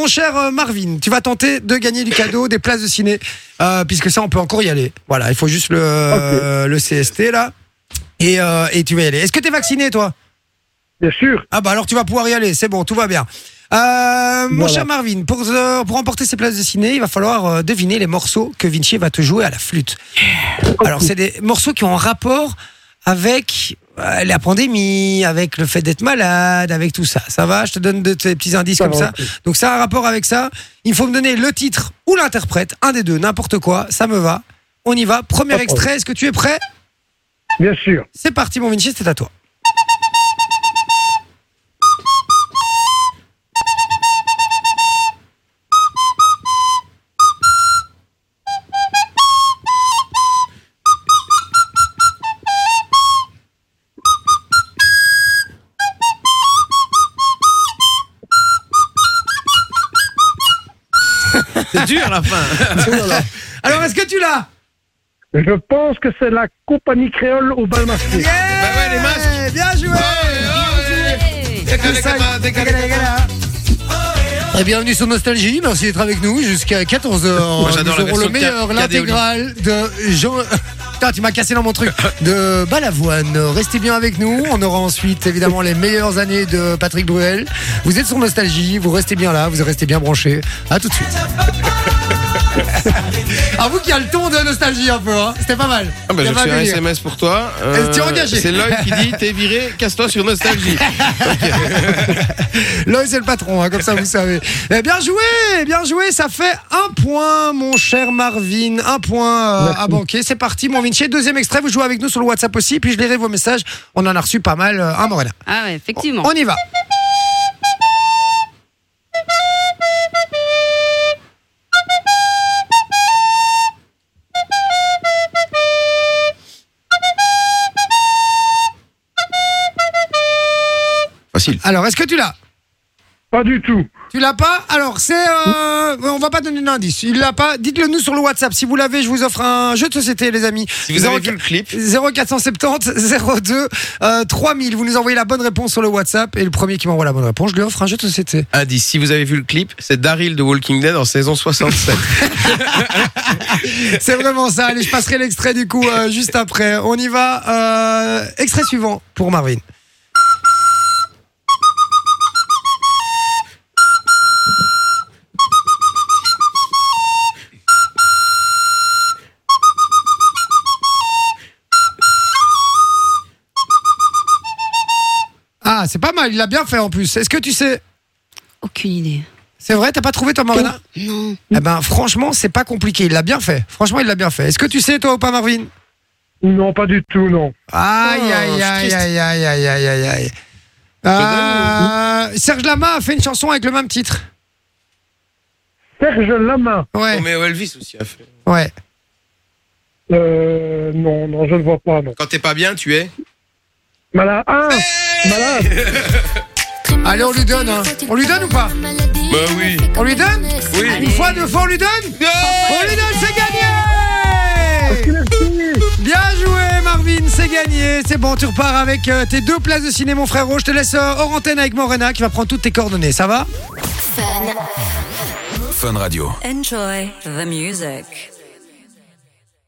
mon cher euh, Marvin, tu vas tenter de gagner du cadeau, des places de ciné, euh, puisque ça, on peut encore y aller. Voilà, il faut juste le, euh, le CST là. Et, euh, et tu vas y aller. Est-ce que tu es vacciné, toi? Bien sûr. Ah bah alors tu vas pouvoir y aller, c'est bon, tout va bien. Euh, mon Voilà. cher Marvin, pour, euh, pour remporter ces places de ciné, il va falloir euh, deviner les morceaux que Vinci va te jouer à la flûte. Alors, c'est des morceaux qui ont un rapport avec euh, la pandémie, avec le fait d'être malade, avec tout ça. Ça va Je te donne de tes petits indices Ça comme va, ça. Donc, ça a un rapport avec ça. Il faut me donner le titre ou l'interprète, un des deux, n'importe quoi, ça me va. On y va. Premier extrait, est-ce que tu es prêt? Bien sûr. C'est parti, mon Vinci, c'est à toi. C'est dur la fin. Alors, est-ce que tu l'as? Je pense que c'est la compagnie créole au bal masqué. Yeah Bah ouais, les masques. Bien joué Décalé, décalé, décalé. Et bienvenue sur Nostalgie, merci d'être avec nous jusqu'à 14h. Moi, j'adore la Nous aurons le meilleur, l'intégrale de Jean... Tu m'as cassé dans mon truc. De Balavoine. Restez bien avec nous. On aura ensuite, évidemment, les meilleures années de Patrick Bruel. Vous êtes sur Nostalgie, vous restez bien là, vous restez bien branchés. À tout de suite. Avoue qu'il y a le ton de Nostalgie un peu, hein. C'était pas mal. Ah bah, C'était j'ai pas reçu un. SMS pour toi. Est-ce que tu es engagé C'est Lloyd qui dit T'es viré, casse-toi sur Nostalgie. Là, c'est le patron, hein, comme ça vous savez. Eh, bien joué, bien joué. Ça fait un point, mon cher Marvin. Un point euh, à banquer. C'est parti, mon Vinci. Deuxième extrait, vous jouez avec nous sur le WhatsApp aussi. Puis je lirai vos messages. On en a reçu pas mal, euh, hein, Morena. Ah ouais, effectivement. On y va. Facile. Alors, est-ce que tu l'as? Pas du tout. Tu l'as pas? Alors, c'est. euh, on va pas donner d'indice. Il l'a pas. Dites-le nous sur le WhatsApp. Si vous l'avez, je vous offre un jeu de société, les amis. Si vous avez vu le clip, 0470 02 euh, 3000. Vous nous envoyez la bonne réponse sur le WhatsApp et le premier qui m'envoie la bonne réponse, je lui offre un jeu de société. indice, si vous avez vu le clip, c'est Daryl de Walking Dead en saison 67. C'est vraiment ça. Allez, je passerai l'extrait du coup euh, juste après. On y va. Euh, extrait suivant pour Marvin. Ah, c'est pas mal. Il l'a bien fait en plus. Est-ce que tu sais Aucune idée. C'est vrai, t'as pas trouvé toi, Morena Non. Eh ben, franchement, c'est pas compliqué. Il l'a bien fait. Franchement, il l'a bien fait. Est-ce que tu sais, toi ou pas, Marvin? Non, pas du tout, non. Aïe, Oh, aïe, aïe, aïe, aïe, aïe, aïe, aïe, aïe. Euh, Serge Lama a fait une chanson avec le même titre. Serge Lama. Ouais, Roméo Elvis aussi a fait. ouais. Euh, non, non, je ne vois pas, non. Quand t'es pas bien, tu es. Malade. Ah, malade. Allez, on lui donne, hein. On lui donne ou pas Bah oui. On lui donne Oui. Une fois, deux fois, on lui donne On lui donne, c'est gagné. Bien joué, Marvin, c'est gagné. C'est bon, tu repars avec euh, tes deux places de ciné, mon frérot. Je te laisse euh, hors antenne avec Morena qui va prendre toutes tes coordonnées. Ça va? Fun Radio. Enjoy the music.